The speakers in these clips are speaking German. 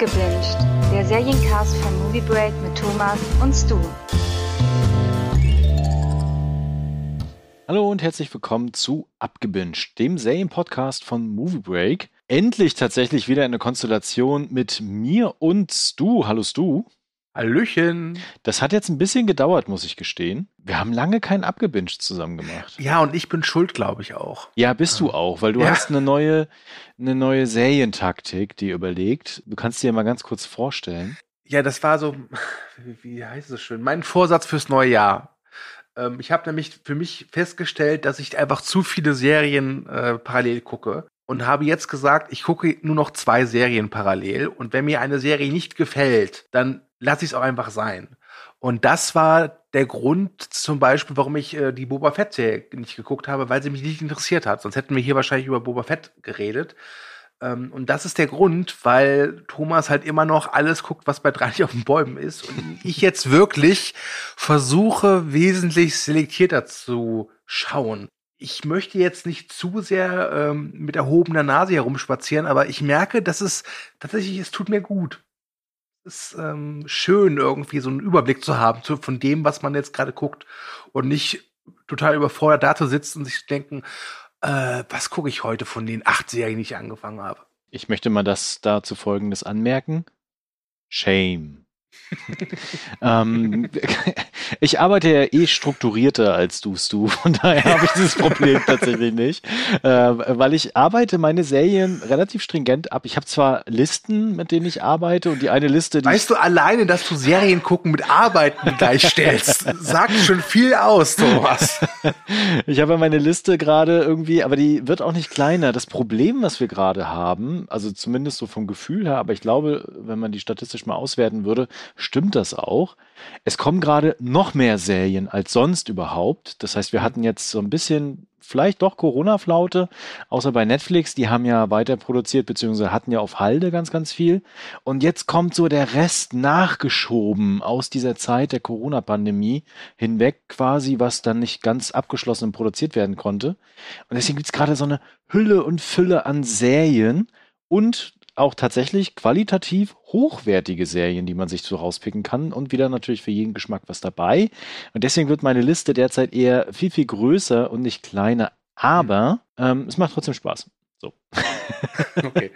Abgebinged, der Seriencast von Movie Break mit Thomas und Stu. Hallo und herzlich willkommen zu Abgebinged, dem Serienpodcast von Movie Break. Endlich tatsächlich wieder eine Konstellation mit mir und Stu. Hallo Stu. Hallöchen. Das hat jetzt ein bisschen gedauert, muss ich gestehen. Wir haben lange keinen Abgebinged zusammen gemacht. Ja, und ich bin schuld, glaube ich auch. Ja, bist du auch, weil du Ja. hast eine neue, eine neue Serientaktik, die überlegt. Du kannst dir mal ganz kurz vorstellen. Ja, das war so, wie, heißt es schön, mein Vorsatz fürs neue Jahr. Ähm, ich habe nämlich für mich festgestellt, dass ich einfach zu viele Serien äh, parallel gucke und habe jetzt gesagt, ich gucke nur noch zwei Serien parallel und wenn mir eine Serie nicht gefällt, dann lasse ich es auch einfach sein. Und das war der Grund zum Beispiel, warum ich äh, die Boba Fett-Serie nicht geguckt habe, weil sie mich nicht interessiert hat. Sonst hätten wir hier wahrscheinlich über Boba Fett geredet. Ähm, und das ist der Grund, weil Thomas halt immer noch alles guckt, was bei 30 auf den Bäumen ist. Und ich jetzt wirklich versuche, wesentlich selektierter zu schauen. Ich möchte jetzt nicht zu sehr ähm, mit erhobener Nase herumspazieren, aber ich merke, dass es tatsächlich, es tut mir gut. Ist ähm, schön, irgendwie so einen Überblick zu haben zu, von dem, was man jetzt gerade guckt. Und nicht total überfordert da zu sitzen und sich zu denken, äh, was gucke ich heute von den acht Serien, die ich angefangen habe? Ich möchte mal das dazu Folgendes anmerken. Shame. ähm, ich arbeite ja eh strukturierter als du, Stu. Von daher habe ich dieses Problem tatsächlich nicht. Äh, weil ich arbeite meine Serien relativ stringent ab. Ich habe zwar Listen, mit denen ich arbeite und die eine Liste, die Weißt du alleine, dass du Serien gucken mit Arbeiten gleichstellst, sagt schon viel aus, Thomas. Ich habe ja meine Liste gerade irgendwie, aber die wird auch nicht kleiner. Das Problem, was wir gerade haben, also zumindest so vom Gefühl her, aber ich glaube, wenn man die statistisch mal auswerten würde, stimmt das auch. Es kommen gerade noch mehr Serien als sonst überhaupt. Das heißt, wir hatten jetzt so ein bisschen vielleicht doch Corona-Flaute, außer bei Netflix, die haben ja weiter produziert, beziehungsweise hatten ja auf Halde ganz, ganz viel. Und jetzt kommt so der Rest nachgeschoben aus dieser Zeit der Corona-Pandemie hinweg, quasi, was dann nicht ganz abgeschlossen und produziert werden konnte. Und deswegen gibt's gerade so eine Hülle und Fülle an Serien und auch tatsächlich qualitativ hochwertige Serien, die man sich so rauspicken kann und wieder natürlich für jeden Geschmack was dabei. Und deswegen wird meine Liste derzeit eher viel, viel größer und nicht kleiner. Aber ähm, es macht trotzdem Spaß. So. Okay.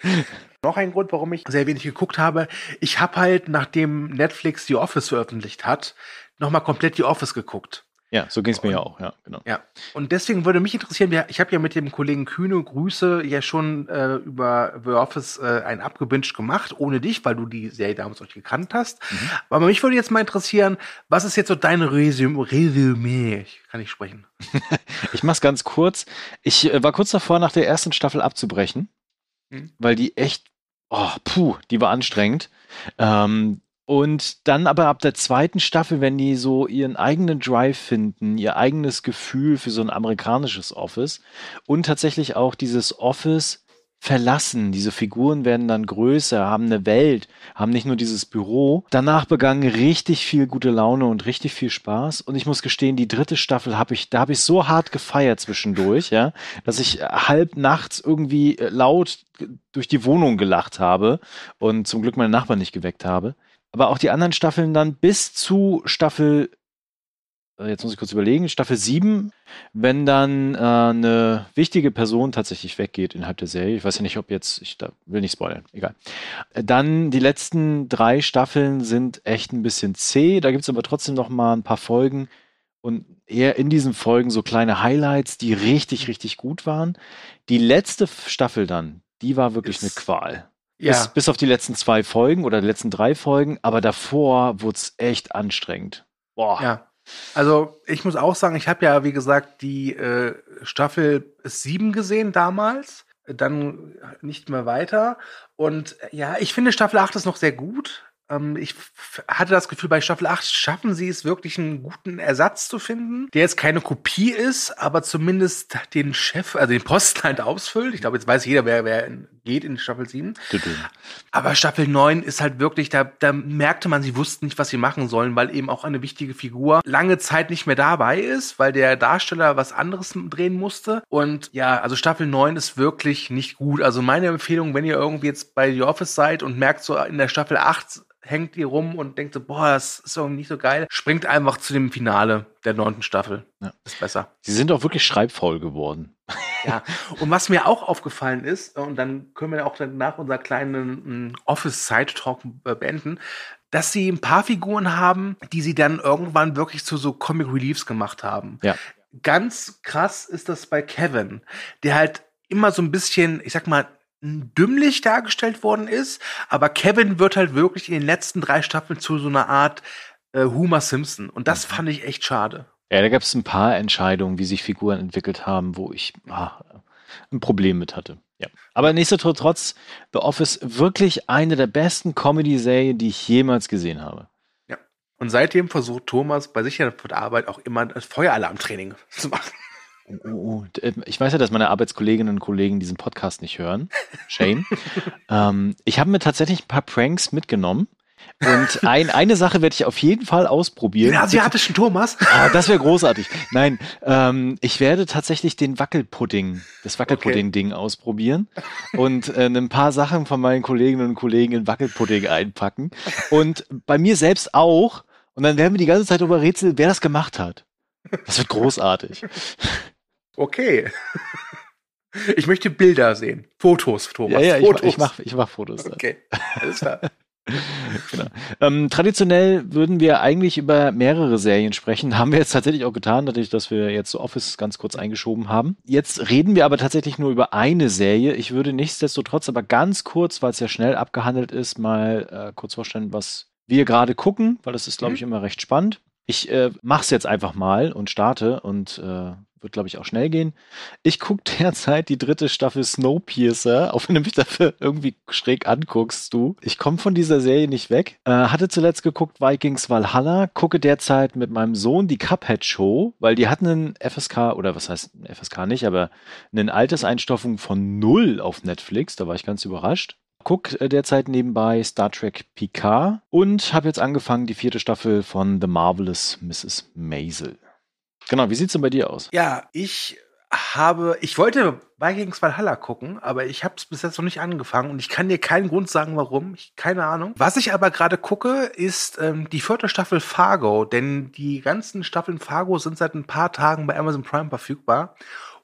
Noch ein Grund, warum ich sehr wenig geguckt habe. Ich habe halt, nachdem Netflix The Office veröffentlicht hat, nochmal komplett The Office geguckt. Ja, so ging es mir ja auch, ja, genau. Ja. Und deswegen würde mich interessieren, ich habe ja mit dem Kollegen Kühne Grüße ja schon äh, über The Office äh, ein abgebinged gemacht, ohne dich, weil du die Serie damals nicht gekannt hast. Aber mich würde jetzt mal interessieren, was ist jetzt so dein Resümee? Resümee? Ich kann nicht sprechen. Ich mach's ganz kurz. Ich äh, war kurz davor, nach der ersten Staffel abzubrechen, Mhm. weil die echt, oh, puh, die war anstrengend. Ähm, und dann aber ab der zweiten Staffel, wenn die so ihren eigenen Drive finden, ihr eigenes Gefühl für so ein amerikanisches Office und tatsächlich auch dieses Office verlassen. Diese Figuren werden dann größer, haben eine Welt, haben nicht nur dieses Büro. Danach begann richtig viel gute Laune und richtig viel Spaß. Und ich muss gestehen, die dritte Staffel habe ich, da habe ich so hart gefeiert zwischendurch, ja, dass ich halb nachts irgendwie laut durch die Wohnung gelacht habe und zum Glück meine Nachbarn nicht geweckt habe. Aber auch die anderen Staffeln dann bis zu Staffel, äh, jetzt muss ich kurz überlegen, Staffel 7, wenn dann äh, eine wichtige Person tatsächlich weggeht innerhalb der Serie. Ich weiß ja nicht, ob jetzt, ich da will nicht spoilern, egal. Dann die letzten drei Staffeln sind echt ein bisschen zäh. Da gibt's aber trotzdem noch mal ein paar Folgen und eher in diesen Folgen so kleine Highlights, die richtig, richtig gut waren. Die letzte Staffel dann, die war wirklich Ist- eine Qual. Ja. Bis, bis auf die letzten zwei Folgen oder die letzten drei Folgen, aber davor wurde es echt anstrengend. Boah. Ja. Also ich muss auch sagen, ich habe ja, wie gesagt, die äh, Staffel 7 gesehen damals, dann nicht mehr weiter. Und äh, ja, ich finde Staffel 8 ist noch sehr gut. Ähm, ich hatte das Gefühl, bei Staffel 8 schaffen sie es wirklich einen guten Ersatz zu finden, der jetzt keine Kopie ist, aber zumindest den Chef, also den Posten halt ausfüllt. Ich glaube, jetzt weiß jeder, wer, wer geht in Staffel 7. Düdüm. Aber Staffel 9 ist halt wirklich, da, da merkte man, sie wussten nicht, was sie machen sollen, weil eben auch eine wichtige Figur lange Zeit nicht mehr dabei ist, weil der Darsteller was anderes drehen musste. Und ja, also Staffel 9 ist wirklich nicht gut. Also meine Empfehlung, wenn ihr irgendwie jetzt bei The Office seid und merkt so in der Staffel 8 hängt ihr rum und denkt so, boah, das ist irgendwie nicht so geil. Springt einfach zu dem Finale der neunten Staffel. Ja. Ist besser. Sie sind auch wirklich schreibfaul geworden. Ja, und was mir auch aufgefallen ist, und dann können wir auch nach unserer kleinen mm, Office-Side-Talk äh, beenden, dass sie ein paar Figuren haben, die sie dann irgendwann wirklich zu so Comic Reliefs gemacht haben. Ja. Ganz krass ist das bei Kevin, der halt immer so ein bisschen, ich sag mal, dümmlich dargestellt worden ist, aber Kevin wird halt wirklich in den letzten drei Staffeln zu so einer Art äh, Homer Simpson. Und das fand ich echt schade. Ja, da gab es ein paar Entscheidungen, wie sich Figuren entwickelt haben, wo ich ah, ein Problem mit hatte. Ja. Aber nichtsdestotrotz, The Office wirklich eine der besten Comedy-Serien, die ich jemals gesehen habe. Ja. Und seitdem versucht Thomas bei sich auf der Arbeit auch immer das Feueralarmtraining zu machen. Oh, oh, oh. Ich weiß ja, dass meine Arbeitskolleginnen und Kollegen diesen Podcast nicht hören. Shame. ähm, ich habe mir tatsächlich ein paar Pranks mitgenommen. Und ein, eine Sache werde ich auf jeden Fall ausprobieren. Den asiatischen Thomas. Ah, das wäre großartig. Nein, ähm, ich werde tatsächlich den Wackelpudding, das Wackelpudding-Ding ausprobieren und äh, ein paar Sachen von meinen Kolleginnen und Kollegen in Wackelpudding einpacken. Und bei mir selbst auch. Und dann werden wir die ganze Zeit darüber rätseln, wer das gemacht hat. Das wird großartig. Okay. Ich möchte Bilder sehen. Fotos, Thomas. Ja, ja, ich, Fotos. ich mache ich mach Fotos. Dann. Okay, alles klar. Genau. Ähm, traditionell würden wir eigentlich über mehrere Serien sprechen. Haben wir jetzt tatsächlich auch getan, dadurch, dass wir jetzt so Office ganz kurz eingeschoben haben. Jetzt reden wir aber tatsächlich nur über eine Serie. Ich würde nichtsdestotrotz aber ganz kurz, weil es ja schnell abgehandelt ist, mal äh, kurz vorstellen, was wir gerade gucken, weil das ist, glaube ich, immer recht spannend. Ich äh, mache es jetzt einfach mal und starte und äh, wird, glaube ich, auch schnell gehen. Ich gucke derzeit die dritte Staffel Snowpiercer, auch wenn du mich dafür irgendwie schräg anguckst, du. Ich komme von dieser Serie nicht weg. Äh, hatte zuletzt geguckt Vikings Valhalla, gucke derzeit mit meinem Sohn die Cuphead Show, weil die hatten einen FSK, oder was heißt FSK nicht, aber eine Alterseinstufung von null auf Netflix. Da war ich ganz überrascht. Guck äh, derzeit nebenbei Star Trek Picard und habe jetzt angefangen die vierte Staffel von The Marvelous Mrs. Maisel. Genau, wie sieht's denn bei dir aus? Ja, ich habe, ich wollte Vikings Valhalla gucken, aber ich habe es bis jetzt noch nicht angefangen und ich kann dir keinen Grund sagen, warum. Ich, keine Ahnung. Was ich aber gerade gucke, ist ähm, die vierte Staffel Fargo, denn die ganzen Staffeln Fargo sind seit ein paar Tagen bei Amazon Prime verfügbar.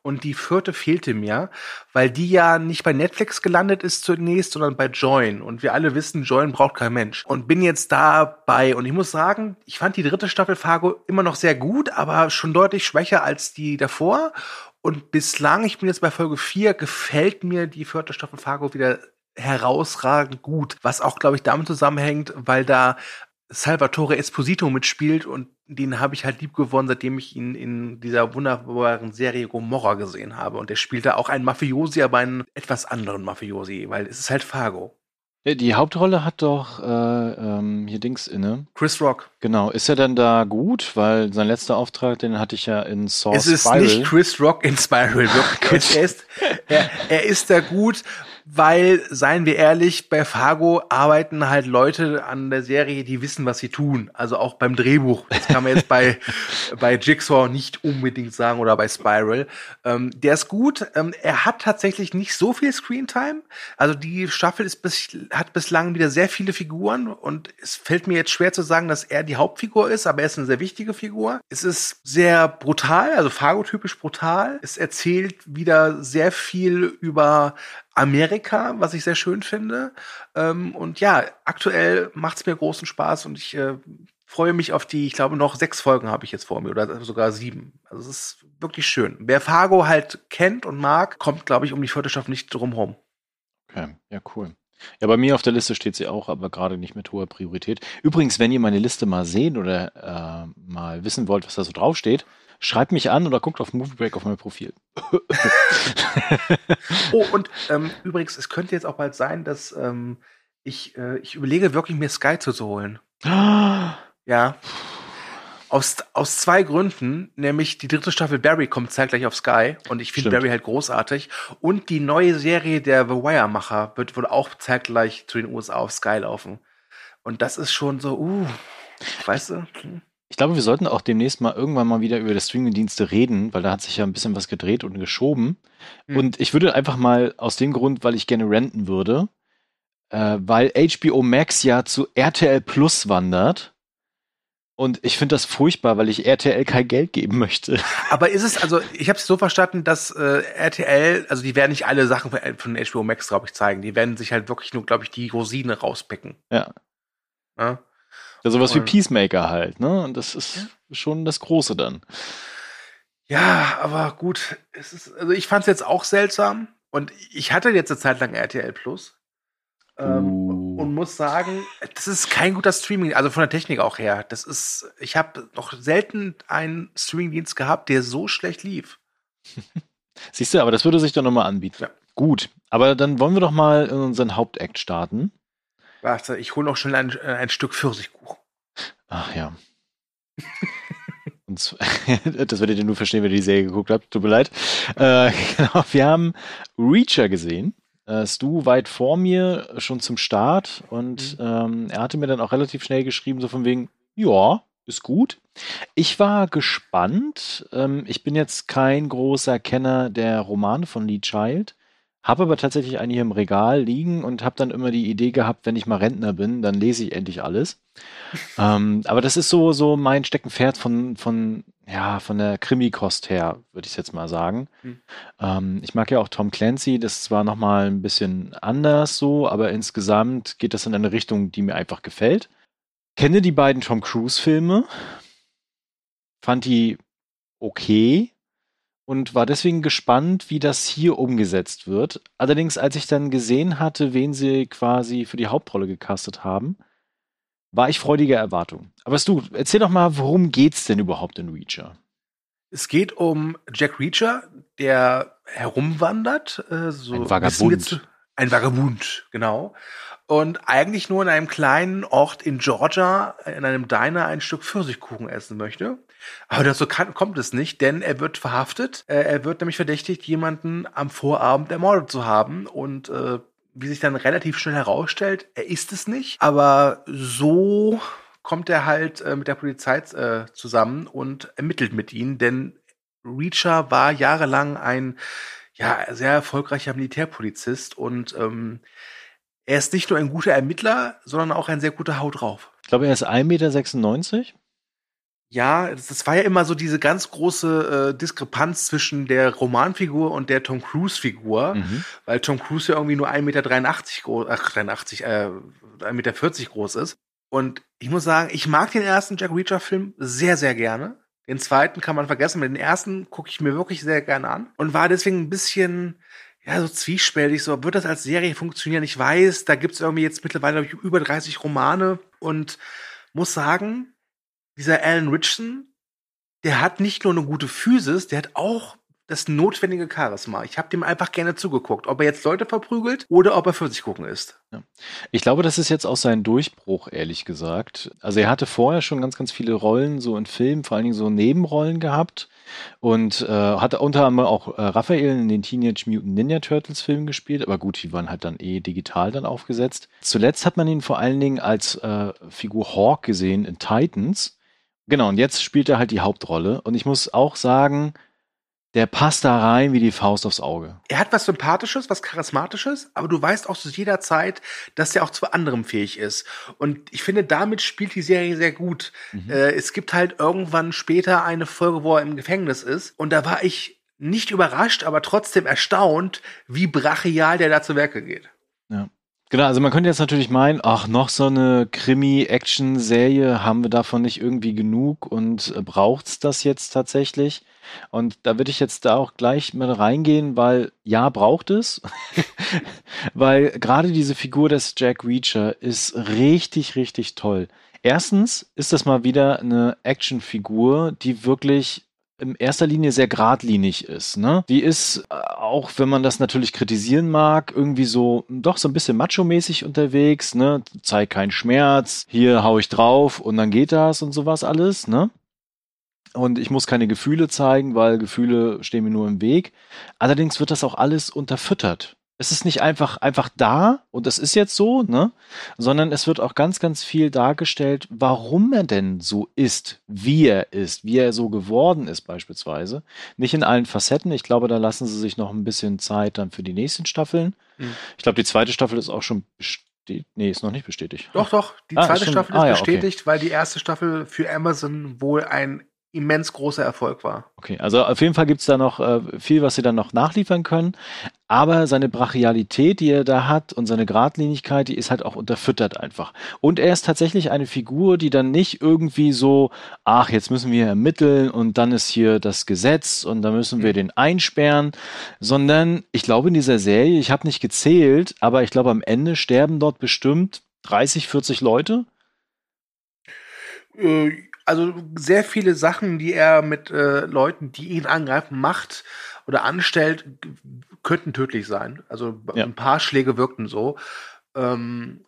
Und die vierte fehlte mir, weil die ja nicht bei Netflix gelandet ist zunächst, sondern bei Join. Und wir alle wissen, Join braucht kein Mensch. Und bin jetzt dabei. Und ich muss sagen, ich fand die dritte Staffel Fargo immer noch sehr gut, aber schon deutlich schwächer als die davor. Und bislang, ich bin jetzt bei Folge 4, gefällt mir die vierte Staffel Fargo wieder herausragend gut. Was auch, glaube ich, damit zusammenhängt, weil da Salvatore Esposito mitspielt und den habe ich halt lieb gewonnen, seitdem ich ihn in dieser wunderbaren Serie Gomorra gesehen habe. Und der spielt da auch einen Mafiosi, aber einen etwas anderen Mafiosi, weil es ist halt Fargo. Die Hauptrolle hat doch äh, ähm, hier Dings inne. Chris Rock. Genau, ist er denn da gut? Weil sein letzter Auftrag, den hatte ich ja in Source es ist Spiral. nicht Chris Rock in Spiral. Wirklich. er, ist, er, er ist da gut, weil, seien wir ehrlich, bei Fargo arbeiten halt Leute an der Serie, die wissen, was sie tun. Also auch beim Drehbuch. Das kann man jetzt bei, bei Jigsaw nicht unbedingt sagen oder bei Spiral. Ähm, der ist gut. Ähm, er hat tatsächlich nicht so viel Screentime. Also die Staffel ist bis, hat bislang wieder sehr viele Figuren und es fällt mir jetzt schwer zu sagen, dass er die Hauptfigur ist, aber er ist eine sehr wichtige Figur. Es ist sehr brutal, also Fargo-typisch brutal. Es erzählt wieder sehr viel über Amerika, was ich sehr schön finde. Ähm, und ja, aktuell macht es mir großen Spaß und ich äh, freue mich auf die, ich glaube, noch sechs Folgen habe ich jetzt vor mir oder sogar sieben. Also es ist wirklich schön. Wer Fargo halt kennt und mag, kommt, glaube ich, um die Staffel nicht drum rum. Okay, ja, cool. Ja, bei mir auf der Liste steht sie auch, aber gerade nicht mit hoher Priorität. Übrigens, wenn ihr meine Liste mal sehen oder äh, mal wissen wollt, was da so draufsteht, schreibt mich an oder guckt auf Movie Break auf mein Profil. Oh, und ähm, übrigens, es könnte jetzt auch bald sein, dass ähm, ich, äh, ich überlege wirklich, mir Sky zu holen. Ja. Aus, aus zwei Gründen, nämlich die dritte Staffel Barry kommt zeitgleich auf Sky und ich finde. Barry halt großartig. Und die neue Serie der The Wire-Macher wird wohl auch zeitgleich zu den USA auf Sky laufen. Und das ist schon so, uh, weißt du? Hm. Ich glaube, wir sollten auch demnächst mal irgendwann mal wieder über das Streaming-Dienste reden, weil da hat sich ja ein bisschen was gedreht und geschoben. Hm. Und ich würde einfach mal aus dem Grund, weil ich gerne renten würde, äh, weil HBO Max ja zu RTL Plus wandert. Und ich finde das furchtbar, weil ich RTL kein Geld geben möchte. Aber ist es, also ich habe es so verstanden, dass äh, RTL, also die werden nicht alle Sachen von, von HBO Max, glaube ich, zeigen. Die werden sich halt wirklich nur, glaube ich, die Rosine rauspicken. Ja. Ja? Ja, sowas wie Peacemaker halt, ne? Und das ist schon das Große dann. Ja, aber gut, es ist, also ich fand es jetzt auch seltsam und ich hatte jetzt eine Zeit lang RTL Plus ähm, Uh. und muss sagen, das ist kein guter Streaming, also von der Technik auch her. Das ist, ich habe noch selten einen Streamingdienst gehabt, der so schlecht lief. Siehst du, aber das würde sich doch nochmal anbieten. Ja. Gut, aber dann wollen wir doch mal in unseren Hauptakt starten. Warte, ich hole noch schnell ein, äh, ein Stück Pfirsichkuchen. Ach ja. Und das werdet ihr nur verstehen, wenn ihr die Serie geguckt habt. Tut mir leid. Äh, genau, wir haben Reacher gesehen. Äh, Stu weit vor mir schon zum Start und ähm, er hatte mir dann auch relativ schnell geschrieben, so von wegen, ja, ist gut. Ich war gespannt. Ähm, ich bin jetzt kein großer Kenner der Romane von Lee Child, habe aber tatsächlich einen hier im Regal liegen und habe dann immer die Idee gehabt, wenn ich mal Rentner bin, dann lese ich endlich alles. ähm, aber das ist so, so mein Steckenpferd von, von, ja, von der Krimi-Kost her, würde ich jetzt mal sagen. Hm. Ähm, ich mag ja auch Tom Clancy, das ist zwar nochmal ein bisschen anders so, aber insgesamt geht das in eine Richtung, die mir einfach gefällt. Kenne die beiden Tom Cruise-Filme, fand die okay und war deswegen gespannt, wie das hier umgesetzt wird. Allerdings, als ich dann gesehen hatte, wen sie quasi für die Hauptrolle gecastet haben, war ich freudiger Erwartung. Aber du, erzähl doch mal, worum geht's denn überhaupt in Reacher? Es geht um Jack Reacher, der herumwandert. Äh, so Ein Vagabund. Ein Vagabund, genau. Und eigentlich nur in einem kleinen Ort in Georgia, in einem Diner, ein Stück Pfirsichkuchen essen möchte. Aber dazu kann, kommt es nicht, denn er wird verhaftet. Äh, er wird nämlich verdächtigt, jemanden am Vorabend ermordet zu haben. Und äh, wie sich dann relativ schnell herausstellt, er ist es nicht. Aber so kommt er halt äh, mit der Polizei äh, zusammen und ermittelt mit ihnen, denn Reacher war jahrelang ein ja, sehr erfolgreicher Militärpolizist und ähm, er ist nicht nur ein guter Ermittler, sondern auch ein sehr guter Haut drauf. Ich glaube, er ist 1,96 Meter. Ja, das, das war ja immer so diese ganz große äh, Diskrepanz zwischen der Romanfigur und der Tom Cruise-Figur, Mhm. weil Tom Cruise ja irgendwie nur 1,83 Meter groß, ach, 83, äh, 1,40 Meter groß ist. Und ich muss sagen, ich mag den ersten Jack Reacher-Film sehr, sehr gerne. Den zweiten kann man vergessen, den ersten gucke ich mir wirklich sehr gerne an und war deswegen ein bisschen, ja, so zwiespältig, so wird das als Serie funktionieren? Ich weiß, da gibt's irgendwie jetzt mittlerweile ich, über 30 Romane und muss sagen, dieser Alan Richardson, der hat nicht nur eine gute Physis, der hat auch das notwendige Charisma. Ich habe dem einfach gerne zugeguckt, ob er jetzt Leute verprügelt oder ob er für sich gucken ist. Ich glaube, das ist jetzt auch sein Durchbruch, ehrlich gesagt. Also er hatte vorher schon ganz, ganz viele Rollen so in Filmen, vor allen Dingen so Nebenrollen gehabt und äh, hatte unter anderem auch äh, Raphael in den Teenage Mutant Ninja Turtles Filmen gespielt, aber gut, die waren halt dann eh digital dann aufgesetzt. Zuletzt hat man ihn vor allen Dingen als äh, Figur Hawk gesehen in Titans. Genau, und jetzt spielt er halt die Hauptrolle und ich muss auch sagen, der passt da rein wie die Faust aufs Auge. Er hat was Sympathisches, was Charismatisches, aber du weißt auch zu jeder Zeit, dass er auch zu anderem fähig ist. Und ich finde, damit spielt die Serie sehr gut. Mhm. Äh, es gibt halt irgendwann später eine Folge, wo er im Gefängnis ist. Und da war ich nicht überrascht, aber trotzdem erstaunt, wie brachial der da zu Werke geht. Genau, also man könnte jetzt natürlich meinen, ach, noch so eine Krimi-Action-Serie, haben wir davon nicht irgendwie genug und äh, braucht's das jetzt tatsächlich? Und da würde ich jetzt da auch gleich mal reingehen, weil ja, braucht es. weil gerade diese Figur des Jack Reacher ist richtig, richtig toll. Erstens ist das mal wieder eine Actionfigur, die wirklich in erster Linie sehr geradlinig ist. Ne? Die ist, äh, auch wenn man das natürlich kritisieren mag, irgendwie so doch so ein bisschen macho-mäßig unterwegs. Ne? Zeig keinen Schmerz, hier hau ich drauf und dann geht das und sowas alles. Ne? und ich muss keine Gefühle zeigen, weil Gefühle stehen mir nur im Weg. Allerdings wird das auch alles unterfüttert. Es ist nicht einfach, einfach da und es ist jetzt so, ne? Sondern es wird auch ganz, ganz viel dargestellt, warum er denn so ist, wie er ist, wie er so geworden ist, beispielsweise. Nicht in allen Facetten. Ich glaube, da lassen sie sich noch ein bisschen Zeit dann für die nächsten Staffeln. Mhm. Ich glaube, die zweite Staffel ist auch schon bestätigt. Nee, ist noch nicht bestätigt. Doch, doch. Die ah, zweite Staffel ist ah, ja, bestätigt, okay. weil die erste Staffel für Amazon wohl ein immens großer Erfolg war. Okay, also auf jeden Fall gibt es da noch äh, viel, was sie dann noch nachliefern können. Aber seine Brachialität, die er da hat und seine Gradlinigkeit, die ist halt auch unterfüttert einfach. Und er ist tatsächlich eine Figur, die dann nicht irgendwie so, ach, jetzt müssen wir ermitteln und dann ist hier das Gesetz und dann müssen wir mhm. den einsperren, sondern ich glaube in dieser Serie, ich habe nicht gezählt, aber ich glaube am Ende sterben dort bestimmt 30, 40 Leute. Äh, also sehr viele Sachen, die er mit äh, Leuten, die ihn angreifen, macht oder anstellt, könnten tödlich sein. Also ja. ein paar Schläge wirkten so. Ähm,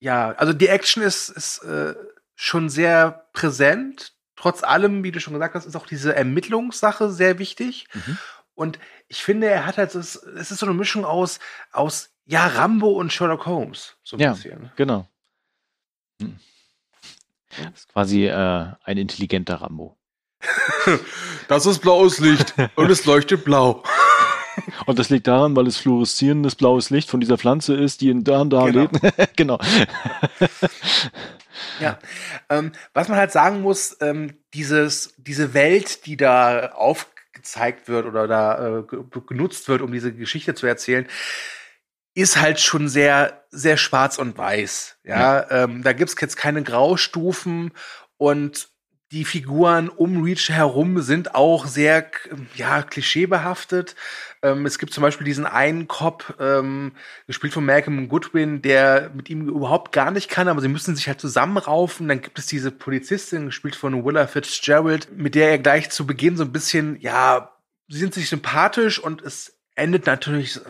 ja, also die Action ist, ist äh, schon sehr präsent. Trotz allem, wie du schon gesagt hast, ist auch diese Ermittlungssache sehr wichtig. Mhm. Und ich finde, er hat halt, es ist so eine Mischung aus, aus ja, Rambo und Sherlock Holmes. So ein ja, bisschen. Genau. Hm. Das ist quasi äh, ein intelligenter Rambo. das ist blaues Licht und es leuchtet blau. Und das liegt daran, weil es fluoreszierendes blaues Licht von dieser Pflanze ist, die in da und da genau. lebt. genau. Ja, ähm, was man halt sagen muss, ähm, dieses, diese Welt, die da aufgezeigt wird oder da äh, genutzt wird, um diese Geschichte zu erzählen, ist halt schon sehr, sehr schwarz und weiß. Ja, ja. Ähm, da gibt's jetzt keine Graustufen und die Figuren um Reach herum sind auch sehr, ja, klischeebehaftet. Ähm, es gibt zum Beispiel diesen einen Cop, ähm, gespielt von Malcolm Goodwin, der mit ihm überhaupt gar nicht kann, aber sie müssen sich halt zusammenraufen. Dann gibt es diese Polizistin, gespielt von Willa Fitzgerald, mit der er gleich zu Beginn so ein bisschen, ja, sie sind sich sympathisch und es endet natürlich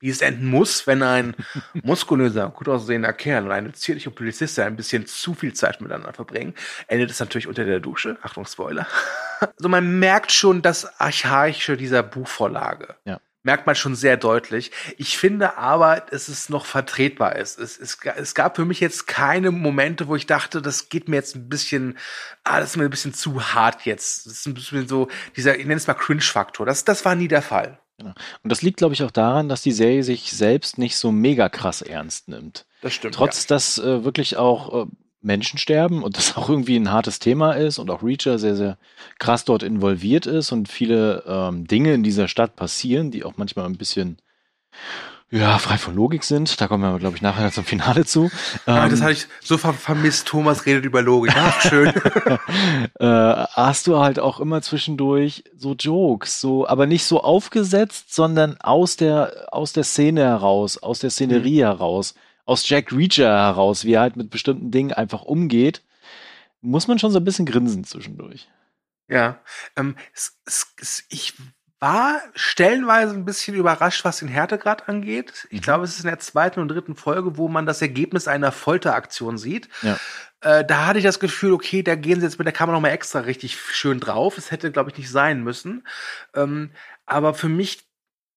wie es enden muss, wenn ein muskulöser, gut aussehender Kerl und eine zierliche Polizistin ein bisschen zu viel Zeit miteinander verbringen, endet es natürlich unter der Dusche. Achtung, Spoiler. also man merkt schon das Archaische dieser Buchvorlage. Ja. Merkt man schon sehr deutlich. Ich finde aber, dass es noch vertretbar ist. Es, es, es gab für mich jetzt keine Momente, wo ich dachte, das geht mir jetzt ein bisschen, ah, das ist mir ein bisschen zu hart jetzt. Das ist ein bisschen so dieser, ich nenne es mal Cringe-Faktor. Das, das war nie der Fall. Genau. Und das liegt, glaube ich, auch daran, dass die Serie sich selbst nicht so mega krass ernst nimmt. Das stimmt. Trotz, ja. dass äh, wirklich auch äh, Menschen sterben und das auch irgendwie ein hartes Thema ist und auch Reacher sehr, sehr krass dort involviert ist und viele ähm, Dinge in dieser Stadt passieren, die auch manchmal ein bisschen ja, frei von Logik sind. Da kommen wir, glaube ich, nachher zum Finale zu. Ja, ähm, das hatte ich so ver vermisst. Thomas redet über Logik. Ach, schön. äh, hast du halt auch immer zwischendurch so Jokes, so, aber nicht so aufgesetzt, sondern aus der, aus der Szene heraus, aus der Szenerie mhm. heraus, aus Jack Reacher heraus, wie er halt mit bestimmten Dingen einfach umgeht, muss man schon so ein bisschen grinsen zwischendurch. Ja, ähm, es, es, ich war stellenweise ein bisschen überrascht, was den Härtegrad angeht. Ich mhm. glaube, es ist in der zweiten und dritten Folge, wo man das Ergebnis einer Folteraktion sieht. Ja. Äh, da hatte ich das Gefühl, okay, da gehen sie jetzt mit der Kamera nochmal extra richtig schön drauf. Es hätte, glaube ich, nicht sein müssen. Ähm, aber für mich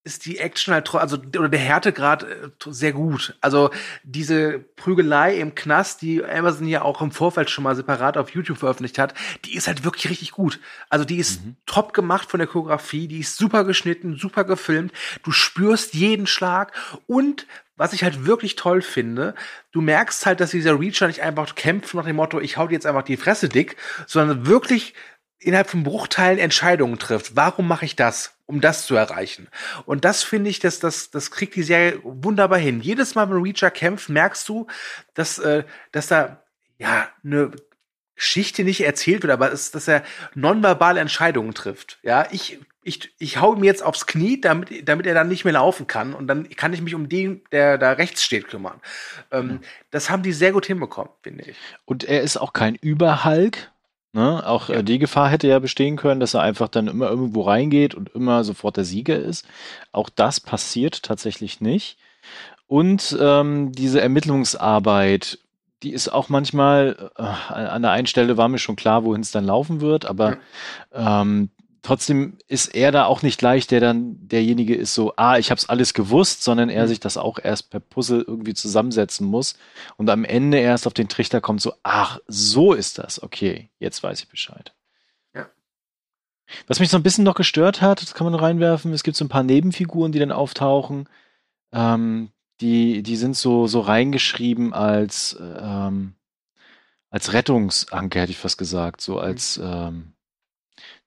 ist die Action halt also oder der Härtegrad äh, sehr gut. Also diese Prügelei im Knast, die Amazon ja auch im Vorfeld schon mal separat auf YouTube veröffentlicht hat, die ist halt wirklich richtig gut. Also die ist mhm. top gemacht von der Choreografie, die ist super geschnitten, super gefilmt. Du spürst jeden Schlag und was ich halt wirklich toll finde, du merkst halt, dass dieser Reacher nicht einfach kämpft nach dem Motto, ich hau dir jetzt einfach die Fresse dick, sondern wirklich innerhalb von Bruchteilen Entscheidungen trifft. Warum mache ich das? Um das zu erreichen. Und das finde ich, dass das, das kriegt die Serie wunderbar hin. Jedes Mal, wenn Reacher kämpft, merkst du, dass, äh, dass da ja eine Geschichte nicht erzählt wird, aber ist, dass er nonverbale Entscheidungen trifft. Ja, ich ich, ich hau ihm jetzt aufs Knie, damit, damit er dann nicht mehr laufen kann. Und dann kann ich mich um den, der da rechts steht, kümmern. Ähm, mhm. Das haben die sehr gut hinbekommen, finde ich. Und er ist auch kein Überhulk, Ne? Auch äh, die Gefahr hätte ja bestehen können, dass er einfach dann immer irgendwo reingeht und immer sofort der Sieger ist. Auch das passiert tatsächlich nicht. Und ähm, diese Ermittlungsarbeit, die ist auch manchmal, äh, an der einen Stelle war mir schon klar, wohin es dann laufen wird, aber ja. ähm, trotzdem ist er da auch nicht gleich, der dann derjenige ist so, ah, ich habe es alles gewusst, sondern er mhm. sich das auch erst per Puzzle irgendwie zusammensetzen muss und am Ende erst auf den Trichter kommt so, ach, so ist das, okay, jetzt weiß ich Bescheid. Ja. Was mich so ein bisschen noch gestört hat, das kann man reinwerfen, es gibt so ein paar Nebenfiguren, die dann auftauchen, ähm, die, die sind so, so reingeschrieben als, ähm, als Rettungsanker, hätte ich fast gesagt, so als, mhm. ähm,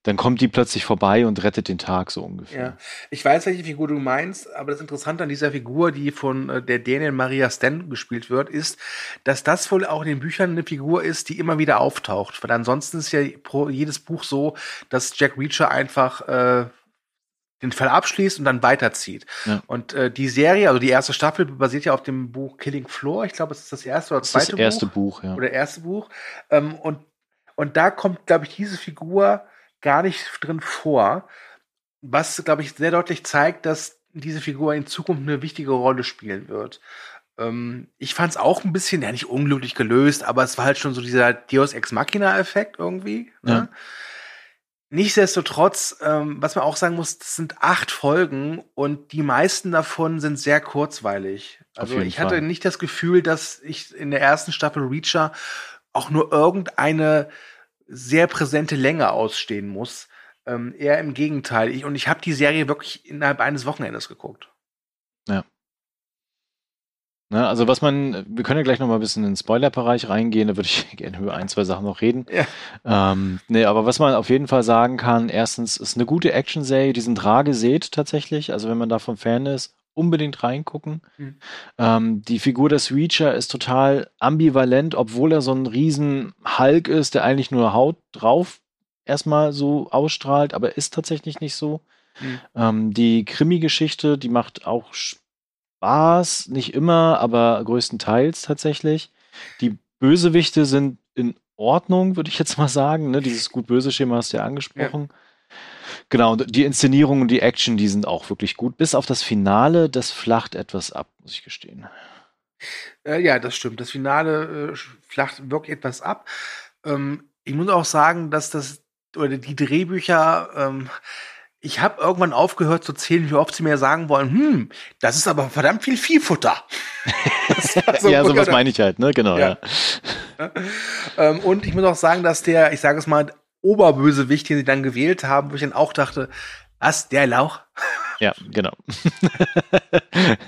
dann kommt die plötzlich vorbei und rettet den Tag so ungefähr. Ja, ich weiß, welche Figur du meinst, aber das Interessante an dieser Figur, die von äh, der Daniel Maria Stan gespielt wird, ist, dass das wohl auch in den Büchern eine Figur ist, die immer wieder auftaucht. Weil ansonsten ist ja pro, jedes Buch so, dass Jack Reacher einfach äh, den Fall abschließt und dann weiterzieht. Ja. Und äh, die Serie, also die erste Staffel, basiert ja auf dem Buch Killing Floor. Ich glaube, es ist das erste oder zweite Buch. Das erste Buch, ja. Oder erste Buch. Ähm, und, und da kommt, glaube ich, diese Figur gar nicht drin vor, was, glaube ich, sehr deutlich zeigt, dass diese Figur in Zukunft eine wichtige Rolle spielen wird. Ähm, ich fand es auch ein bisschen, ja nicht unglücklich gelöst, aber es war halt schon so dieser Deus Ex Machina-Effekt irgendwie. Ne? Ja. Nichtsdestotrotz, ähm, was man auch sagen muss, das sind acht Folgen und die meisten davon sind sehr kurzweilig. Also ich hatte Fall. nicht das Gefühl, dass ich in der ersten Staffel Reacher auch nur irgendeine sehr präsente Länge ausstehen muss. Ähm, eher im Gegenteil. Ich, und ich habe die Serie wirklich innerhalb eines Wochenendes geguckt. Ja. Na, also was man, wir können ja gleich noch mal ein bisschen in den Spoiler-Bereich reingehen, da würde ich gerne über ein, zwei Sachen noch reden. Ja. Ähm, nee, aber was man auf jeden Fall sagen kann, erstens ist eine gute Action-Serie, die sind rar gesät tatsächlich, also wenn man davon Fan ist, unbedingt reingucken. Mhm. Ähm, die Figur des Reacher ist total ambivalent, obwohl er so ein riesen Hulk ist, der eigentlich nur Haut drauf erstmal so ausstrahlt, aber ist tatsächlich nicht so. Mhm. Ähm, die Krimi-Geschichte, die macht auch Spaß, nicht immer, aber größtenteils tatsächlich. Die Bösewichte sind in Ordnung, würde ich jetzt mal sagen. Ne? Dieses gut-böse-Schema hast du ja angesprochen. Ja. Genau, und die Inszenierung und die Action, die sind auch wirklich gut. Bis auf das Finale, das flacht etwas ab, muss ich gestehen. Äh, ja, das stimmt. Das Finale äh, flacht wirklich etwas ab. Ähm, ich muss auch sagen, dass das, oder die Drehbücher, ähm, ich habe irgendwann aufgehört zu zählen, wie oft sie mir sagen wollen, hm, das ist aber verdammt viel Viehfutter. so ja, sowas meine ich halt, ne? Genau, ja. ja. ähm, und ich muss auch sagen, dass der, ich sage es mal, Oberbösewicht, den sie dann gewählt haben, wo ich dann auch dachte, was, der Lauch? Ja, genau.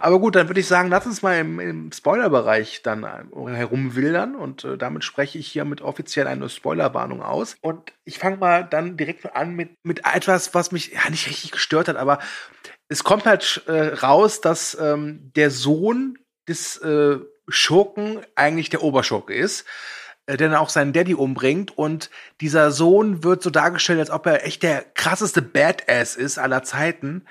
Aber gut, dann würde ich sagen, lass uns mal im, im Spoilerbereich dann äh, herumwildern und äh, damit spreche ich hiermit offiziell eine Spoilerwarnung aus. Und ich fange mal dann direkt an mit, mit etwas, was mich ja nicht richtig gestört hat, aber es kommt halt äh, raus, dass ähm, der Sohn des äh, Schurken eigentlich der Oberschurke ist der dann auch seinen Daddy umbringt und dieser Sohn wird so dargestellt, als ob er echt der krasseste Badass ist aller Zeiten.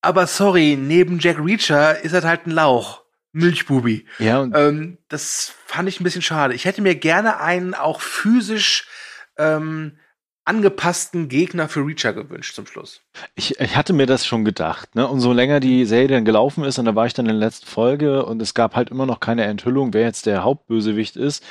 Aber sorry, neben Jack Reacher ist er halt ein Lauch. Milchbubi. Ja, ähm, das fand ich ein bisschen schade. Ich hätte mir gerne einen auch physisch ähm, angepassten Gegner für Reacher gewünscht zum Schluss. Ich, ich hatte mir das schon gedacht, ne? Umso länger die Serie dann gelaufen ist, und da war ich dann in der letzten Folge und es gab halt immer noch keine Enthüllung, wer jetzt der Hauptbösewicht ist.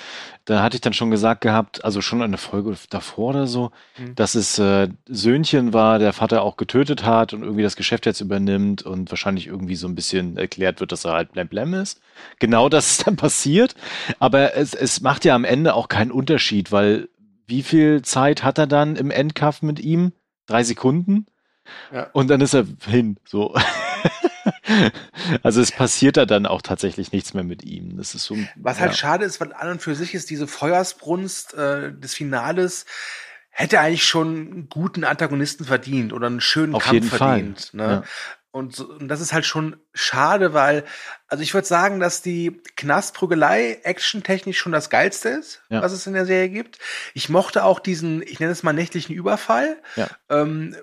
Da hatte ich dann schon gesagt gehabt, also schon eine Folge davor oder so, mhm. dass es äh, Söhnchen war, der Vater auch getötet hat und irgendwie das Geschäft jetzt übernimmt und wahrscheinlich irgendwie so ein bisschen erklärt wird, dass er halt Blemblem ist. Genau das ist dann passiert. Aber es, es macht ja am Ende auch keinen Unterschied, weil wie viel Zeit hat er dann im Endkampf mit ihm? Drei Sekunden? Ja. Und dann ist er hin, so. also es passiert da dann auch tatsächlich nichts mehr mit ihm. Das ist so. Was halt schade ist, weil an und für sich ist diese Feuersbrunst äh, des Finales hätte eigentlich schon einen guten Antagonisten verdient oder einen schönen Auf Kampf verdient. Ne? Ja. Und, so, und das ist halt schon schade, weil, also ich würde sagen, dass die Knastprügelei actiontechnisch schon das Geilste ist, ja. was es in der Serie gibt. Ich mochte auch diesen, ich nenne es mal nächtlichen Überfall, ja. ähm,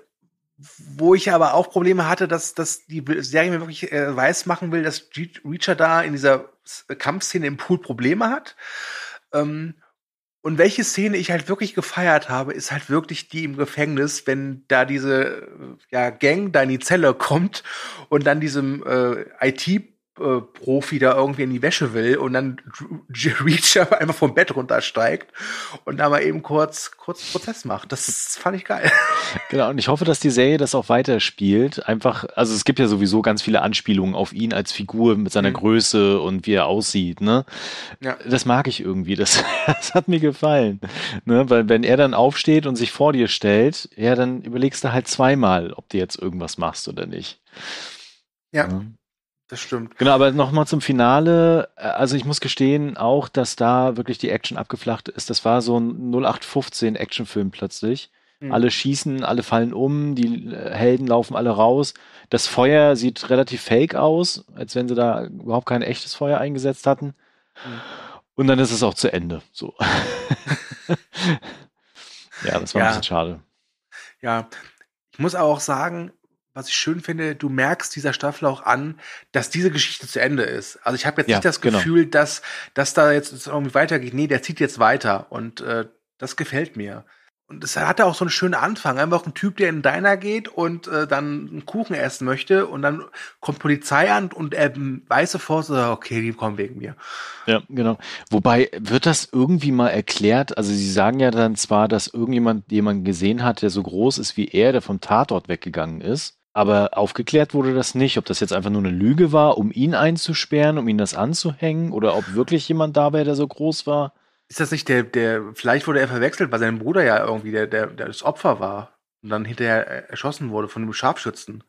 wo ich aber auch Probleme hatte, dass, dass die Serie mir wirklich äh, weiß machen will, dass Reacher da in dieser Kampfszene im Pool Probleme hat. Ähm, und welche Szene ich halt wirklich gefeiert habe, ist halt wirklich die im Gefängnis, wenn da diese ja, Gang da in die Zelle kommt und dann diesem äh, IT äh, Profi da irgendwie in die Wäsche will und dann Reacher einfach vom Bett runtersteigt und da mal eben kurz, kurz Prozess macht. Das fand ich geil. Genau, und ich hoffe, dass die Serie das auch weiterspielt. Einfach, also es gibt ja sowieso ganz viele Anspielungen auf ihn als Figur mit seiner mhm. Größe und wie er aussieht, ne? Ja. Das mag ich irgendwie. Das, das hat mir gefallen. Ne? Weil wenn er dann aufsteht und sich vor dir stellt, ja, dann überlegst du halt zweimal, ob du jetzt irgendwas machst oder nicht. Ja. ja. Das stimmt. Genau, aber nochmal zum Finale. Also ich muss gestehen auch, dass da wirklich die Action abgeflacht ist. Das war so ein 0815 Actionfilm plötzlich. Mhm. Alle schießen, alle fallen um, die äh, Helden laufen alle raus. Das Feuer sieht relativ fake aus, als wenn sie da überhaupt kein echtes Feuer eingesetzt hatten. Mhm. Und dann ist es auch zu Ende. So. ja, das war ja. ein bisschen schade. Ja, ich muss auch sagen, was ich schön finde, du merkst dieser Staffel auch an, dass diese Geschichte zu Ende ist. Also ich habe jetzt ja, nicht das genau. Gefühl, genau. dass, dass da jetzt irgendwie weitergeht. Nee, der zieht jetzt weiter und äh, das gefällt mir. Und es hatte auch so einen schönen Anfang. Einfach ein Typ, der in Diner geht und äh, dann einen Kuchen essen möchte und dann kommt Polizei an und er weiß sofort, so, okay, die kommen wegen mir. Ja, genau. Wobei, wird das irgendwie mal erklärt? Also sie sagen ja dann zwar, dass irgendjemand jemanden gesehen hat, der so groß ist wie er, der vom Tatort weggegangen ist. Aber aufgeklärt wurde das nicht, ob das jetzt einfach nur eine Lüge war, um ihn einzusperren, um ihn das anzuhängen, oder ob wirklich jemand da wäre, der so groß war. Ist das nicht der, der, vielleicht wurde er verwechselt, weil sein Bruder ja irgendwie der, der, der das Opfer war und dann hinterher erschossen wurde von einem Scharfschützen.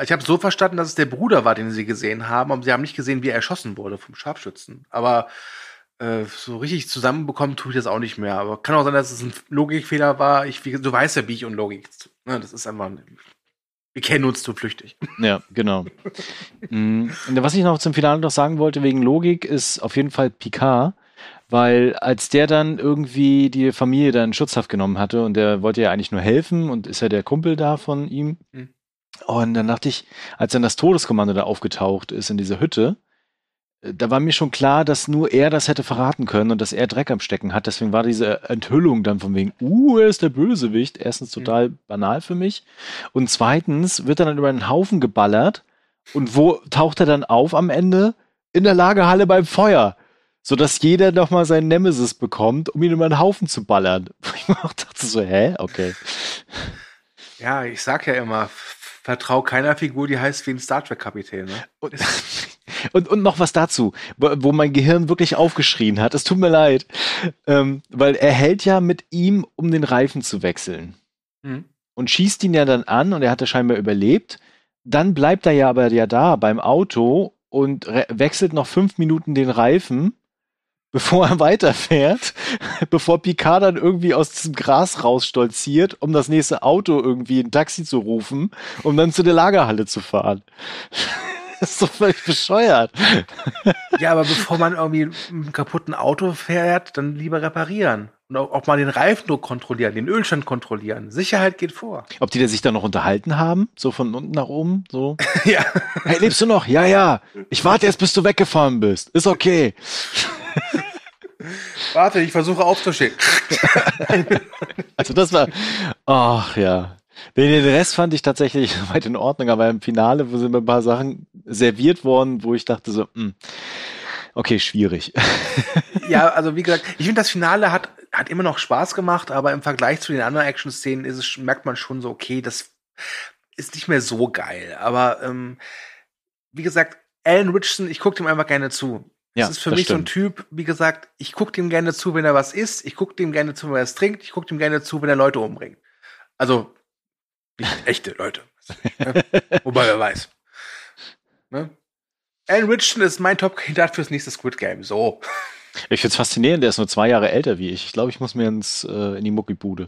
Ich habe so verstanden, dass es der Bruder war, den sie gesehen haben, aber sie haben nicht gesehen, wie er erschossen wurde vom Scharfschützen. Aber äh, so richtig zusammenbekommen tue ich das auch nicht mehr. Aber kann auch sein, dass es ein Logikfehler war. Ich, du weißt ja, wie ich und Logik. Ne, das ist einfach wir kennen uns zu flüchtig. Ja, genau. Mhm. Was ich noch zum Finale noch sagen wollte, wegen Logik, ist auf jeden Fall Picard. Weil als der dann irgendwie die Familie dann Schutzhaft genommen hatte und der wollte ja eigentlich nur helfen und ist ja der Kumpel da von ihm. Mhm. Und dann dachte ich, als dann das Todeskommando da aufgetaucht ist in dieser Hütte, da war mir schon klar, dass nur er das hätte verraten können und dass er Dreck am Stecken hat. Deswegen war diese Enthüllung dann von wegen, uh, er ist der Bösewicht. Erstens total mhm. banal für mich. Und zweitens wird er dann über einen Haufen geballert. Und wo taucht er dann auf am Ende? In der Lagerhalle beim Feuer. Sodass jeder nochmal seinen Nemesis bekommt, um ihn über einen Haufen zu ballern. Ich dachte so, hä? Okay. Ja, ich sag ja immer, vertrau keiner Figur, die heißt wie ein Star Trek-Kapitän. Ne? Und, und, und, noch was dazu, wo mein Gehirn wirklich aufgeschrien hat. Es tut mir leid. Ähm, weil er hält ja mit ihm, um den Reifen zu wechseln. Mhm. Und schießt ihn ja dann an und er hat ja scheinbar überlebt. Dann bleibt er ja aber ja da beim Auto und wechselt noch fünf Minuten den Reifen bevor er weiterfährt, bevor Picard dann irgendwie aus diesem Gras rausstolziert, um das nächste Auto irgendwie ein Taxi zu rufen, um dann zu der Lagerhalle zu fahren. Das ist doch völlig bescheuert. Ja, aber bevor man irgendwie mit einem kaputten Auto fährt, dann lieber reparieren. Und auch, auch mal den Reifendruck kontrollieren, den Ölstand kontrollieren. Sicherheit geht vor. Ob die da sich dann noch unterhalten haben? So von unten nach oben? So? ja. Hey, lebst du noch? Ja, ja. Ich warte erst, bis du weggefahren bist. Ist okay. Warte, ich versuche aufzustehen. also das war, ach ja. Den Rest fand ich tatsächlich weit in Ordnung, aber im Finale sind mir ein paar Sachen serviert worden, wo ich dachte so, mh, hm, okay, schwierig. ja, also wie gesagt, ich finde das Finale hat, hat immer noch Spaß gemacht, aber im Vergleich zu den anderen Action-Szenen ist es, merkt man schon so, okay, das ist nicht mehr so geil. Aber ähm, wie gesagt, Alan Richardson, ich gucke ihm einfach gerne zu. Ja, das ist für das mich stimmt. so ein Typ, wie gesagt, ich gucke dem gerne zu, wenn er was isst, ich gucke dem gerne zu, wenn er es trinkt, ich gucke dem gerne zu, wenn er Leute umbringt. Also, nicht echte Leute. ne? Wobei wer weiß. Ne? Alan Richardson ist mein Top-Kandidat fürs nächste Squid Game. So. Ich finde es faszinierend, der ist nur zwei Jahre älter wie ich. Ich glaube, ich muss mir ins, äh, in die Muckibude.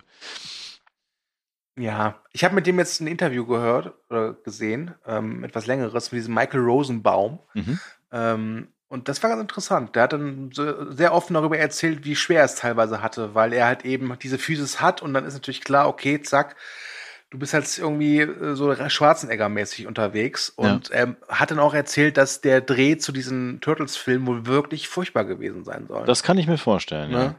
Ja, ich habe mit dem jetzt ein Interview gehört oder gesehen, ähm, etwas längeres, mit diesem Michael Rosenbaum. Mhm. Ähm, und das war ganz interessant. Der hat dann sehr offen darüber erzählt, wie schwer es teilweise hatte, weil er halt eben diese Physis hat und dann ist natürlich klar, okay, zack, du bist halt irgendwie äh, so Schwarzenegger-mäßig unterwegs. Und ja. er hat dann auch erzählt, dass der Dreh zu diesem Turtles-Film wohl wirklich furchtbar gewesen sein soll. Das kann ich mir vorstellen, ne? ja.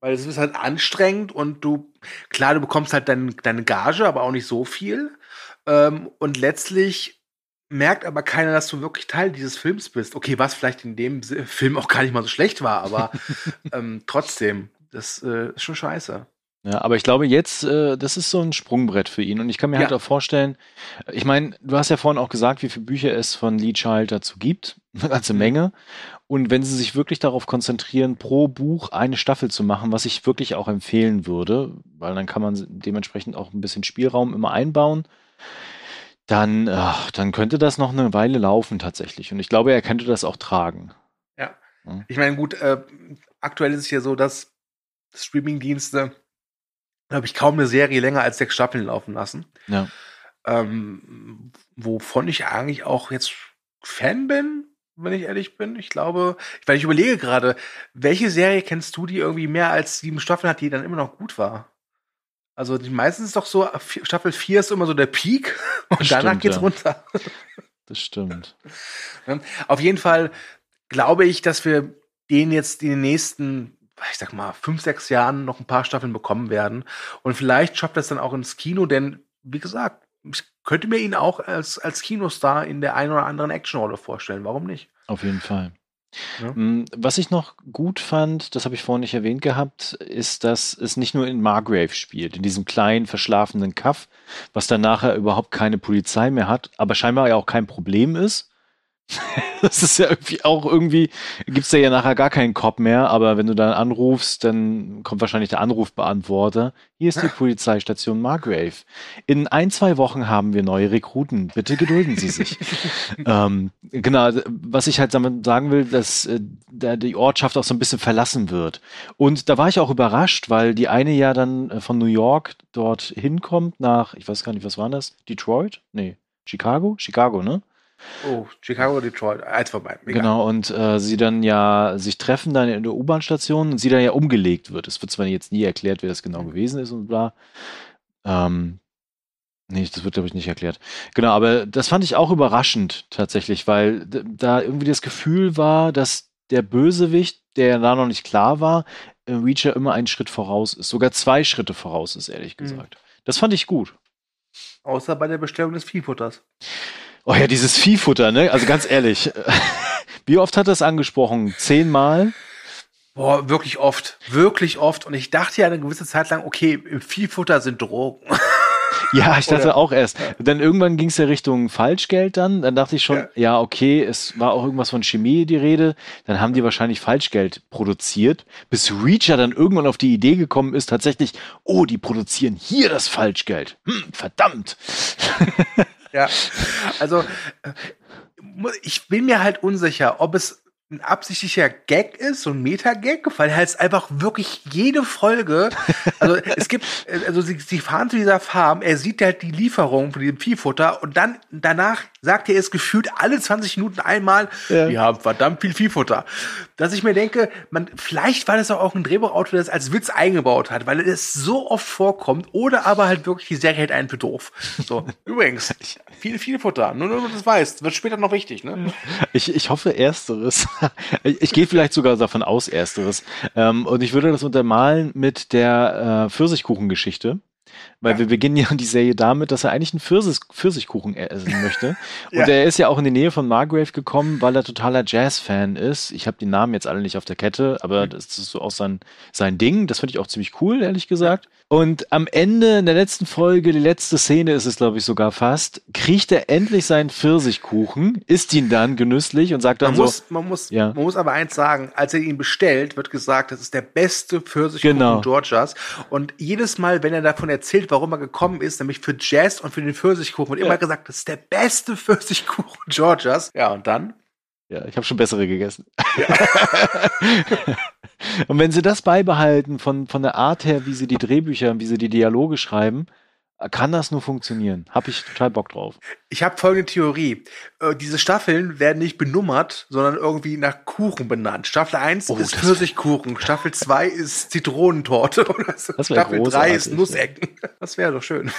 Weil es ist halt anstrengend und du, klar, du bekommst halt dein, deine Gage, aber auch nicht so viel. Ähm, und letztlich merkt aber keiner, dass du wirklich Teil dieses Films bist. Okay, was vielleicht in dem Film auch gar nicht mal so schlecht war, aber ähm, trotzdem, das äh, ist schon scheiße. Ja, aber ich glaube jetzt, äh, das ist so ein Sprungbrett für ihn. Und ich kann mir halt Ja. auch vorstellen, ich meine, du hast ja vorhin auch gesagt, wie viele Bücher es von Lee Child dazu gibt. Eine ganze Mhm. Menge. Und wenn sie sich wirklich darauf konzentrieren, pro Buch eine Staffel zu machen, was ich wirklich auch empfehlen würde, weil dann kann man dementsprechend auch ein bisschen Spielraum immer einbauen, dann, ach, dann könnte das noch eine Weile laufen tatsächlich. Und ich glaube, er könnte das auch tragen. Ich meine, gut, äh, aktuell ist es ja so, dass Streamingdienste, glaube ich, kaum eine Serie länger als sechs Staffeln laufen lassen. Ja. Ähm, wovon ich eigentlich auch jetzt Fan bin, wenn ich ehrlich bin. Ich glaube, weil ich überlege gerade, welche Serie kennst du, die irgendwie mehr als sieben Staffeln hat, die dann immer noch gut war? Also die meistens ist doch so, Staffel 4 ist immer so der Peak und Das danach stimmt, geht's ja. runter. Das stimmt. Auf jeden Fall glaube ich, dass wir den jetzt in den nächsten, ich sag mal, fünf, sechs Jahren noch ein paar Staffeln bekommen werden. Und vielleicht schafft das dann auch ins Kino, denn wie gesagt, ich könnte mir ihn auch als, als Kinostar in der einen oder anderen Actionrolle vorstellen. Warum nicht? Auf jeden Fall. Ja. Mm, Was ich noch gut fand, das habe ich vorhin nicht erwähnt gehabt, ist, dass es nicht nur in Margrave spielt, in diesem kleinen, verschlafenen Kaff, was dann nachher überhaupt keine Polizei mehr hat, aber scheinbar ja auch kein Problem ist. Das ist ja irgendwie auch irgendwie, gibt's da ja nachher gar keinen Cop mehr, aber wenn du dann anrufst, dann kommt wahrscheinlich der Anrufbeantworter. Hier ist die Polizeistation Margrave. In ein, zwei Wochen haben wir neue Rekruten. Bitte gedulden Sie sich. ähm, genau, was ich halt damit sagen will, dass äh, da die Ortschaft auch so ein bisschen verlassen wird. Und da war ich auch überrascht, weil die eine ja dann äh, von New York dort hinkommt nach, ich weiß gar nicht, was war das? Detroit? Nee, Chicago? Chicago, ne? Oh, Chicago, Detroit, eins vorbei. Egal. Genau, und äh, sie dann ja sich treffen dann in der U-Bahn-Station und sie dann ja umgelegt wird. Es wird zwar jetzt nie erklärt, wer das genau gewesen ist und bla. Ähm, nee, das wird, glaube ich, nicht erklärt. Genau, aber das fand ich auch überraschend tatsächlich, weil da irgendwie das Gefühl war, dass der Bösewicht, der da noch nicht klar war, im Reacher immer einen Schritt voraus ist. Sogar zwei Schritte voraus ist, ehrlich Mhm. gesagt. Das fand ich gut. Außer bei der Bestellung des Viehfutters. Oh ja, dieses Viehfutter, ne? Also ganz ehrlich. Wie oft hat er es angesprochen? Zehnmal? Boah, wirklich oft. Wirklich oft. Und ich dachte ja eine gewisse Zeit lang, okay, im Viehfutter sind Drogen. Ja, ich dachte Oder- auch erst. Dann irgendwann ging es ja Richtung Falschgeld dann. Dann dachte ich schon, ja. Ja. okay, es war auch irgendwas von Chemie die Rede. Dann haben die wahrscheinlich Falschgeld produziert, bis Reacher dann irgendwann auf die Idee gekommen ist, tatsächlich, oh, die produzieren hier das Falschgeld. Hm, verdammt. Ja, also äh, ich bin mir halt unsicher, ob es ein absichtlicher Gag ist, so ein Meta-Gag, weil er halt einfach wirklich jede Folge, also es gibt, äh, also sie, sie fahren zu dieser Farm, er sieht halt die Lieferung von diesem Viehfutter und dann danach sagt er es gefühlt alle 20 Minuten einmal, Ja. wir haben verdammt viel Viehfutter. Dass ich mir denke, man, vielleicht war das auch ein Drehbuchautor, der das als Witz eingebaut hat, weil es so oft vorkommt, oder aber halt wirklich die Serie hält einen für doof. So, übrigens, viel, viel Futter. Nur, nur, das weißt. Wird später noch wichtig, ne? Ich, ich hoffe Ersteres. Ich, ich gehe vielleicht sogar davon aus Ersteres. Ähm, und ich würde das untermalen mit der äh, Pfirsichkuchengeschichte. Weil Ja. wir beginnen ja die Serie damit, dass er eigentlich einen Pfirsich, Pfirsichkuchen essen möchte. Und Ja. er ist ja auch in die Nähe von Margrave gekommen, weil er totaler Jazz-Fan ist. Ich habe die Namen jetzt alle nicht auf der Kette, aber das ist so auch sein, sein Ding. Das finde ich auch ziemlich cool, ehrlich gesagt. Und am Ende, in der letzten Folge, die letzte Szene ist es, glaube ich, sogar fast, kriegt er endlich seinen Pfirsichkuchen, isst ihn dann genüsslich und sagt dann Man so, muss, man, muss, Ja. man muss aber eins sagen, als er ihn bestellt, wird gesagt, das ist der beste Pfirsichkuchen Genau. Georgias. Und jedes Mal, wenn er davon erzählt, warum er gekommen ist, nämlich für Jazz und für den Pfirsichkuchen, wird Ja. immer gesagt, das ist der beste Pfirsichkuchen Georgias. Ja, und dann? Ja, ich habe schon bessere gegessen. und wenn sie das beibehalten von, von der Art her, wie sie die Drehbücher, wie sie die Dialoge schreiben, kann das nur funktionieren. Hab ich total Bock drauf. Ich habe folgende Theorie. Äh, diese Staffeln werden nicht benummert, sondern irgendwie nach Kuchen benannt. Staffel 1 Oh, ist Pfirsichkuchen, Staffel 2 ist Zitronentorte oder so. Staffel 3 großartig, ist Nussecken. Das wäre doch schön.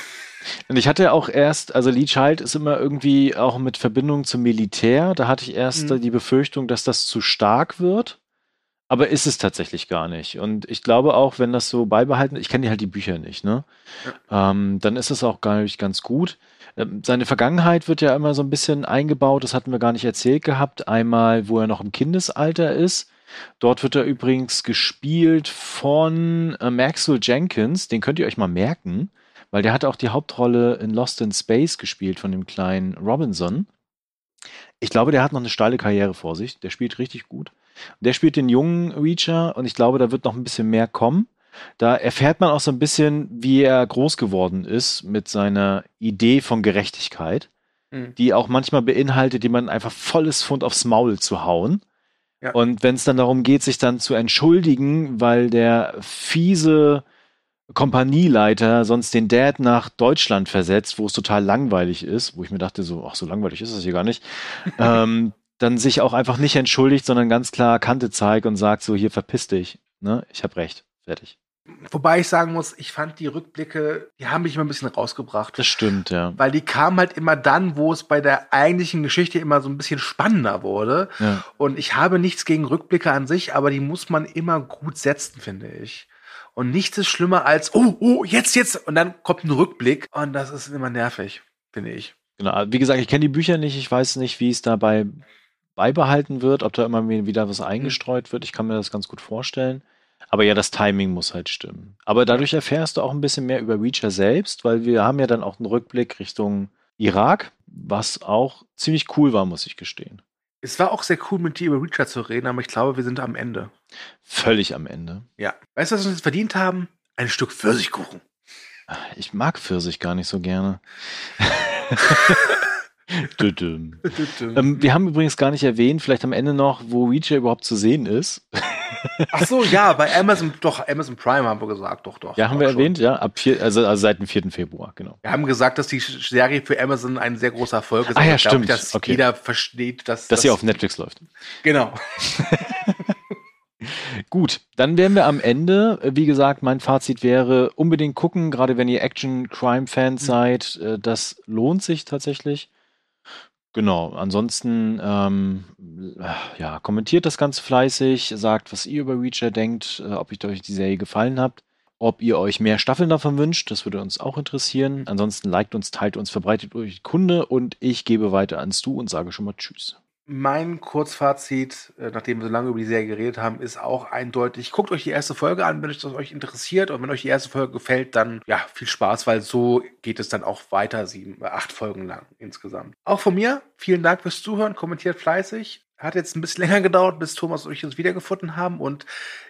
Und ich hatte auch erst, also Lee Child ist immer irgendwie auch mit Verbindung zum Militär. Da hatte ich erst Mhm. die Befürchtung, dass das zu stark wird. Aber ist es tatsächlich gar nicht. Und ich glaube auch, wenn das so beibehalten, ich kenne halt die Bücher nicht, ne? Ja. Ähm, dann ist es auch gar nicht ganz gut. Ähm, seine Vergangenheit wird ja immer so ein bisschen eingebaut, das hatten wir gar nicht erzählt gehabt. Einmal, wo er noch im Kindesalter ist. Dort wird er übrigens gespielt von äh, Maxwell Jenkins, den könnt ihr euch mal merken, weil der hat auch die Hauptrolle in Lost in Space gespielt von dem kleinen Robinson. Ich glaube, der hat noch eine steile Karriere vor sich. Der spielt richtig gut. Der spielt den jungen Reacher und ich glaube, da wird noch ein bisschen mehr kommen. Da erfährt man auch so ein bisschen, wie er groß geworden ist mit seiner Idee von Gerechtigkeit, mhm. die auch manchmal beinhaltet, jemanden einfach volles Fund aufs Maul zu hauen. Ja. Und wenn es dann darum geht, sich dann zu entschuldigen, weil der fiese Kompanieleiter sonst den Dad nach Deutschland versetzt, wo es total langweilig ist, wo ich mir dachte, so, ach, so langweilig ist es hier gar nicht, ähm, dann sich auch einfach nicht entschuldigt, sondern ganz klar Kante zeigt und sagt so, hier verpiss dich. Ne? Ich habe recht. Fertig. Wobei ich sagen muss, ich fand die Rückblicke, die haben mich immer ein bisschen rausgebracht. Das stimmt, ja. Weil die kamen halt immer dann, wo es bei der eigentlichen Geschichte immer so ein bisschen spannender wurde. Ja. Und ich habe nichts gegen Rückblicke an sich, aber die muss man immer gut setzen, finde ich. Und nichts ist schlimmer als, oh, oh, jetzt, jetzt. Und dann kommt ein Rückblick. Und das ist immer nervig, finde ich. Genau. Wie gesagt, ich kenne die Bücher nicht. Ich weiß nicht, wie es dabei beibehalten wird, ob da immer wieder was eingestreut wird. Ich kann mir das ganz gut vorstellen. Aber ja, das Timing muss halt stimmen. Aber dadurch erfährst du auch ein bisschen mehr über Reacher selbst, weil wir haben ja dann auch einen Rückblick Richtung Irak, was auch ziemlich cool war, muss ich gestehen. Es war auch sehr cool, mit dir über Reacher zu reden, aber ich glaube, wir sind am Ende. Völlig am Ende. Ja. Weißt du, was wir uns jetzt verdient haben? Ein Stück Pfirsichkuchen. Ich mag Pfirsich gar nicht so gerne. ähm, wir haben übrigens gar nicht erwähnt, vielleicht am Ende noch, wo Reacher überhaupt zu sehen ist. Ach so, ja, bei Amazon, doch, Amazon Prime haben wir gesagt, doch, doch. Ja, haben wir schon. erwähnt, ja, ab vier, also, also seit dem 4. Februar, genau. Wir haben gesagt, dass die Serie für Amazon ein sehr großer Erfolg ist. Ah ja, stimmt. dass okay. jeder versteht, dass. Dass sie auf Netflix läuft. Genau. Gut, dann wären wir am Ende. Wie gesagt, mein Fazit wäre unbedingt gucken, gerade wenn ihr Action-Crime-Fans mhm. seid. Äh, das lohnt sich tatsächlich. Genau, ansonsten ähm, ja, kommentiert das ganz fleißig, sagt, was ihr über Reacher denkt, äh, ob euch die Serie gefallen hat, ob ihr euch mehr Staffeln davon wünscht, das würde uns auch interessieren. Ansonsten liked uns, teilt uns, verbreitet euch Kunde und ich gebe weiter ans Du und sage schon mal Tschüss. Mein Kurzfazit, äh, nachdem wir so lange über die Serie geredet haben, ist auch eindeutig. Guckt euch die erste Folge an, wenn euch das euch interessiert. Und wenn euch die erste Folge gefällt, dann ja, viel Spaß, weil so geht es dann auch weiter, sieben, acht Folgen lang insgesamt. Auch von mir, vielen Dank fürs Zuhören, kommentiert fleißig. Hat jetzt ein bisschen länger gedauert, bis Thomas und ich uns wiedergefunden haben. Und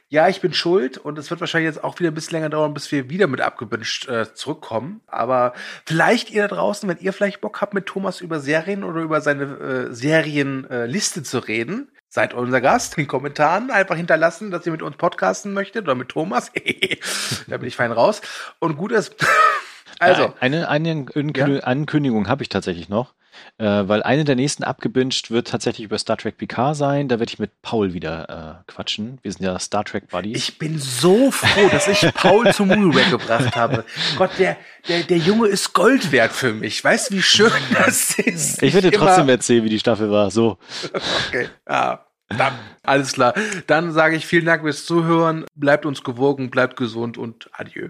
ja, ich bin schuld und es wird wahrscheinlich jetzt auch wieder ein bisschen länger dauern, bis wir wieder mit abgewünscht äh, zurückkommen. Aber vielleicht ihr da draußen, wenn ihr vielleicht Bock habt, mit Thomas über Serien oder über seine äh, Serienliste äh, zu reden, seid unser Gast. In den Kommentaren einfach hinterlassen, dass ihr mit uns podcasten möchtet oder mit Thomas. da bin ich fein raus. Und gut ist. also. eine, eine Ankündigung ja? habe ich tatsächlich noch. Äh, weil eine der nächsten abgebinged wird tatsächlich über Star Trek Picard sein. Da werde ich mit Paul wieder äh, quatschen. Wir sind ja Star Trek Buddies. Ich bin so froh, dass ich Paul zum Movie Rack gebracht habe. Gott, der, der, der Junge ist Gold wert für mich. Weißt du, wie schön das ist? Ich werde dir trotzdem erzählen, wie die Staffel war. So. Okay. Ah. Dann, alles klar. Dann sage ich vielen Dank fürs Zuhören. Bleibt uns gewogen, bleibt gesund und adieu.